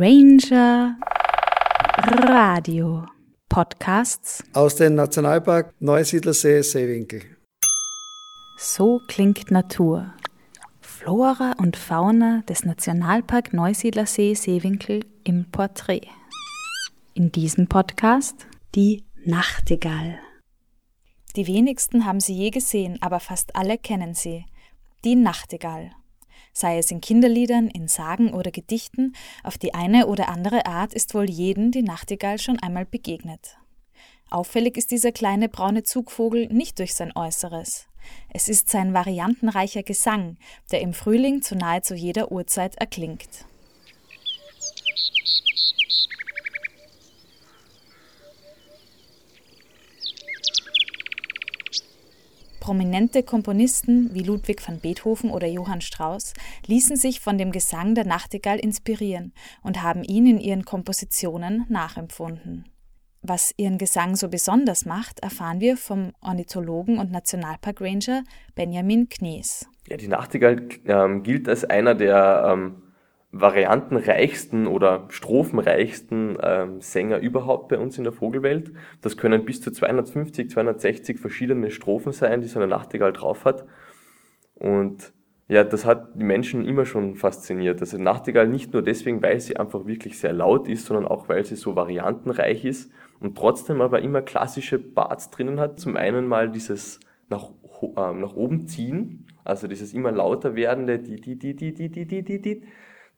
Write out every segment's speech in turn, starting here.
Ranger Radio Podcasts aus dem Nationalpark Neusiedlersee Seewinkel. So klingt Natur. Flora und Fauna des Nationalpark Neusiedlersee Seewinkel im Porträt. In diesem Podcast die Nachtigall. Die wenigsten haben sie je gesehen, aber fast alle kennen sie. Die Nachtigall sei es in Kinderliedern, in Sagen oder Gedichten, auf die eine oder andere Art ist wohl jedem die Nachtigall schon einmal begegnet. Auffällig ist dieser kleine braune Zugvogel nicht durch sein Äußeres. Es ist sein variantenreicher Gesang, der im Frühling zu nahezu jeder Uhrzeit erklingt. Prominente Komponisten wie Ludwig van Beethoven oder Johann Strauss ließen sich von dem Gesang der Nachtigall inspirieren und haben ihn in ihren Kompositionen nachempfunden. Was ihren Gesang so besonders macht, erfahren wir vom Ornithologen und Nationalparkranger Benjamin Knies. Ja, die Nachtigall ähm, gilt als einer der ähm, variantenreichsten oder strophenreichsten ähm, Sänger überhaupt bei uns in der Vogelwelt. Das können bis zu 250, 260 verschiedene Strophen sein, die so eine Nachtigall drauf hat. Und ja, das hat die Menschen immer schon fasziniert. Also Nachtigall nicht nur deswegen, weil sie einfach wirklich sehr laut ist, sondern auch, weil sie so variantenreich ist und trotzdem aber immer klassische Parts drinnen hat. Zum einen mal dieses nach, äh, nach oben ziehen, also dieses immer lauter werdende, die, die, die, die, die, die, die, die, die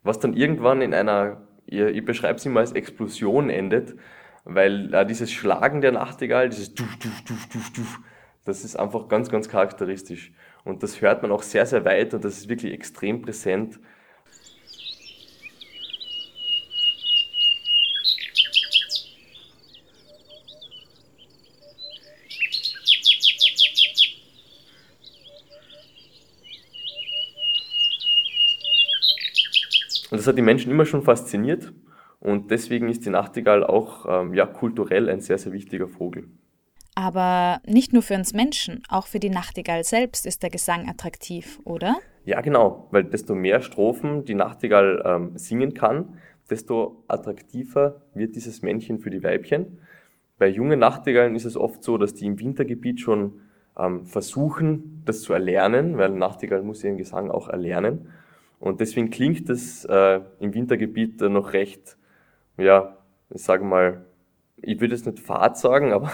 was dann irgendwann in einer, ich, beschreibe es immer als Explosion endet, weil äh, dieses Schlagen der Nachtigall, dieses Duf, Duf, Duf, Duf, Duf, das ist einfach ganz, ganz charakteristisch. Und das hört man auch sehr, sehr weit und das ist wirklich extrem präsent. Und das hat die Menschen immer schon fasziniert. Und deswegen ist die Nachtigall auch ähm, ja, kulturell ein sehr, sehr wichtiger Vogel. Aber nicht nur für uns Menschen, auch für die Nachtigall selbst ist der Gesang attraktiv, oder? Ja, genau, weil desto mehr Strophen die Nachtigall ähm, singen kann, desto attraktiver wird dieses Männchen für die Weibchen. Bei jungen Nachtigallen ist es oft so, dass die im Wintergebiet schon ähm, versuchen, das zu erlernen, weil Nachtigall muss ihren Gesang auch erlernen. Und deswegen klingt es äh, im Wintergebiet noch recht, ja, ich sage mal, ich würde jetzt nicht fad sagen, aber,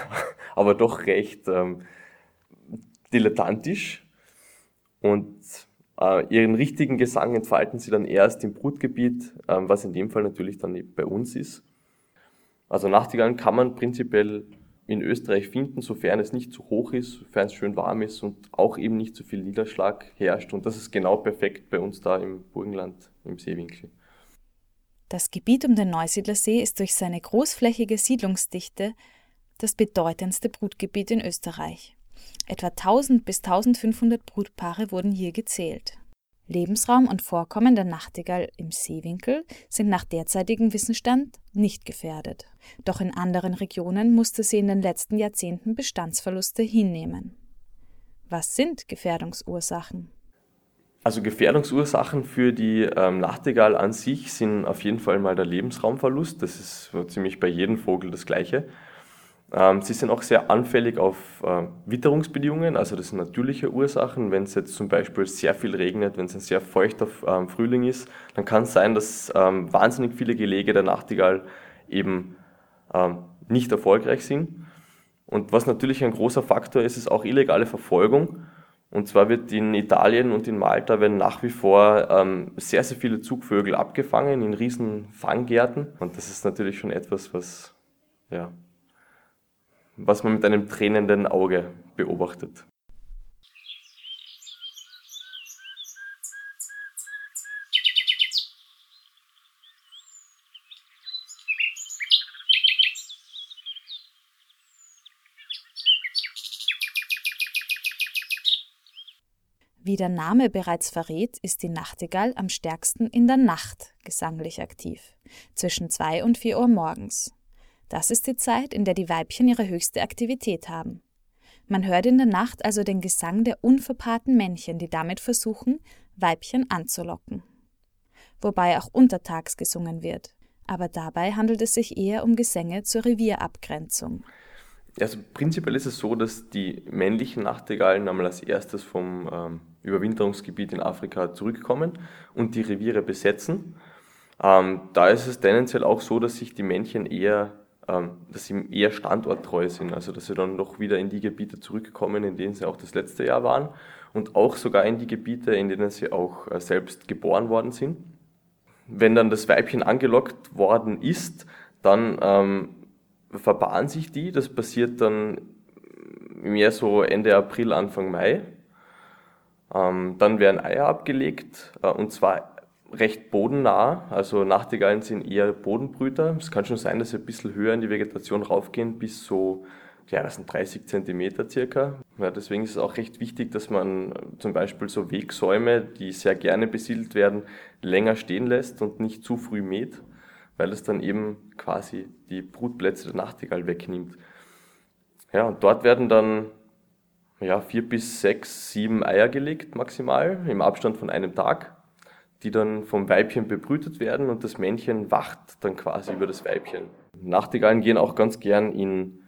aber doch recht ähm, dilettantisch. Und äh, ihren richtigen Gesang entfalten sie dann erst im Brutgebiet, ähm, was in dem Fall natürlich dann bei uns ist. Also Nachtigallen kann man prinzipiell in Österreich finden, sofern es nicht zu hoch ist, sofern es schön warm ist und auch eben nicht zu viel Niederschlag herrscht. Und das ist genau perfekt bei uns da im Burgenland, im Seewinkel. Das Gebiet um den Neusiedlersee ist durch seine großflächige Siedlungsdichte das bedeutendste Brutgebiet in Österreich. Etwa 1000 bis 1500 Brutpaare wurden hier gezählt. Lebensraum und Vorkommen der Nachtigall im Seewinkel sind nach derzeitigem Wissensstand nicht gefährdet. Doch in anderen Regionen musste sie in den letzten Jahrzehnten Bestandsverluste hinnehmen. Was sind Gefährdungsursachen? Also Gefährdungsursachen für die ähm, Nachtigall an sich sind auf jeden Fall mal der Lebensraumverlust. Das ist so ziemlich bei jedem Vogel das gleiche. Ähm, sie sind auch sehr anfällig auf äh, Witterungsbedingungen, also das sind natürliche Ursachen. Wenn es jetzt zum Beispiel sehr viel regnet, wenn es ein sehr feuchter ähm, Frühling ist, dann kann es sein, dass ähm, wahnsinnig viele Gelege der Nachtigall eben ähm, nicht erfolgreich sind. Und was natürlich ein großer Faktor ist, ist auch illegale Verfolgung. Und zwar wird in Italien und in Malta werden nach wie vor ähm, sehr, sehr viele Zugvögel abgefangen in riesen Fanggärten. Und das ist natürlich schon etwas, was ja, was man mit einem tränenden Auge beobachtet. Wie der Name bereits verrät, ist die Nachtigall am stärksten in der Nacht gesanglich aktiv, zwischen zwei und vier Uhr morgens. Das ist die Zeit, in der die Weibchen ihre höchste Aktivität haben. Man hört in der Nacht also den Gesang der unverpaarten Männchen, die damit versuchen, Weibchen anzulocken. Wobei auch untertags gesungen wird. aber dabei handelt es sich eher um Gesänge zur Revierabgrenzung. Also prinzipiell ist es so, dass die männlichen Nachtigallen einmal als erstes vom ähm, Überwinterungsgebiet in Afrika zurückkommen und die Reviere besetzen. Ähm, da ist es tendenziell auch so, dass sich die Männchen eher, dass sie eher standorttreu sind, also dass sie dann noch wieder in die Gebiete zurückkommen, in denen sie auch das letzte Jahr waren und auch sogar in die Gebiete, in denen sie auch äh, selbst geboren worden sind. Wenn dann das Weibchen angelockt worden ist, dann ähm, verpaaren sich die. Das passiert dann mehr so Ende April, Anfang Mai. Ähm, dann werden Eier abgelegt äh, und zwar recht bodennah. Also Nachtigallen sind eher Bodenbrüter. Es kann schon sein, dass sie ein bisschen höher in die Vegetation raufgehen, bis so, ja, das sind 30 Zentimeter circa. Ja, deswegen ist es auch recht wichtig, dass man zum Beispiel so Wegsäume, die sehr gerne besiedelt werden, länger stehen lässt und nicht zu früh mäht, weil es dann eben quasi die Brutplätze der Nachtigall wegnimmt. Ja, und dort werden dann ja, vier bis sechs, sieben Eier gelegt maximal im Abstand von einem Tag, die dann vom Weibchen bebrütet werden und das Männchen wacht dann quasi über das Weibchen. Nachtigallen gehen auch ganz gern in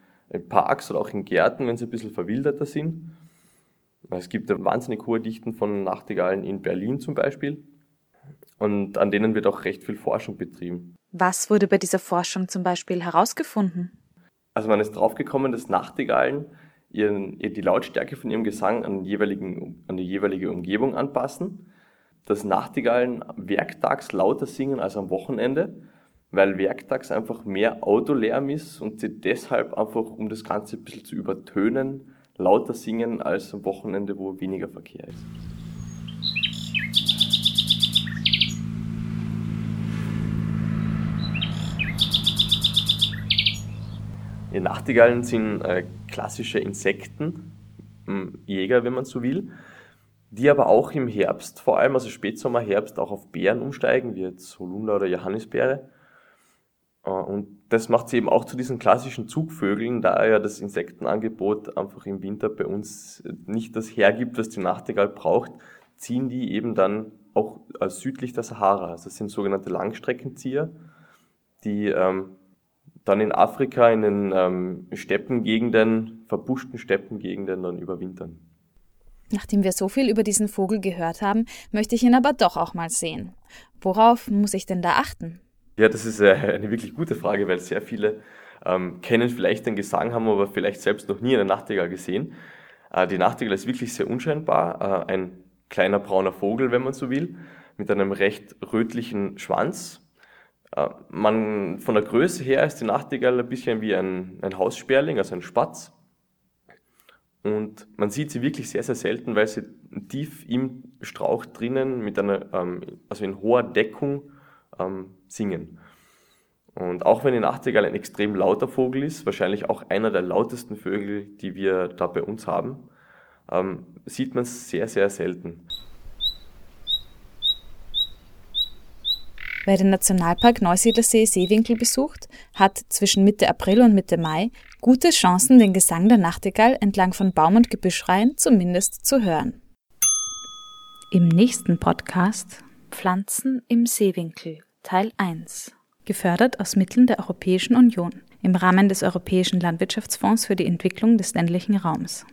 Parks oder auch in Gärten, wenn sie ein bisschen verwilderter sind. Es gibt wahnsinnig hohe Dichten von Nachtigallen in Berlin zum Beispiel. Und an denen wird auch recht viel Forschung betrieben. Was wurde bei dieser Forschung zum Beispiel herausgefunden? Also man ist draufgekommen, dass Nachtigallen ihren, die Lautstärke von ihrem Gesang an, jeweiligen, an die jeweilige Umgebung anpassen, dass Nachtigallen werktags lauter singen als am Wochenende, weil werktags einfach mehr Autolärm ist und sie deshalb einfach, um das Ganze ein bisschen zu übertönen, lauter singen als am Wochenende, wo weniger Verkehr ist. Die Nachtigallen sind äh, klassische Insektenjäger, hm, wenn man so will, die aber auch im Herbst, vor allem also Spätsommer, Herbst, auch auf Beeren umsteigen, wie jetzt Holunder oder Johannisbeere. Äh, und das macht sie eben auch zu diesen klassischen Zugvögeln, da ja das Insektenangebot einfach im Winter bei uns nicht das hergibt, was die Nachtigall braucht, ziehen die eben dann auch südlich der Sahara. Also das sind sogenannte Langstreckenzieher, die ähm, dann in Afrika in den ähm, Steppengegenden, verbuschten Steppengegenden dann überwintern. Nachdem wir so viel über diesen Vogel gehört haben, möchte ich ihn aber doch auch mal sehen. Worauf muss ich denn da achten? Ja, das ist äh, eine wirklich gute Frage, weil sehr viele ähm, kennen vielleicht den Gesang, haben aber vielleicht selbst noch nie eine Nachtigall gesehen. Äh, die Nachtigall ist wirklich sehr unscheinbar, äh, ein kleiner brauner Vogel, wenn man so will, mit einem recht rötlichen Schwanz, äh, man, von der Größe her ist die Nachtigall ein bisschen wie ein, ein Haussperling, also ein Spatz. Und man sieht sie wirklich sehr, sehr selten, weil sie tief im Strauch drinnen mit einer, ähm, also in hoher Deckung ähm, singen. Und auch wenn die Nachtigall ein extrem lauter Vogel ist, wahrscheinlich auch einer der lautesten Vögel, die wir da bei uns haben, ähm, sieht man es sehr, sehr selten. Wer den Nationalpark Neusiedlersee Seewinkel besucht, hat zwischen Mitte April und Mitte Mai gute Chancen, den Gesang der Nachtigall entlang von Baum- und Gebüschreihen zumindest zu hören. Im nächsten Podcast Pflanzen im Seewinkel Teil 1. Gefördert aus Mitteln der Europäischen Union im Rahmen des Europäischen Landwirtschaftsfonds für die Entwicklung des ländlichen Raums.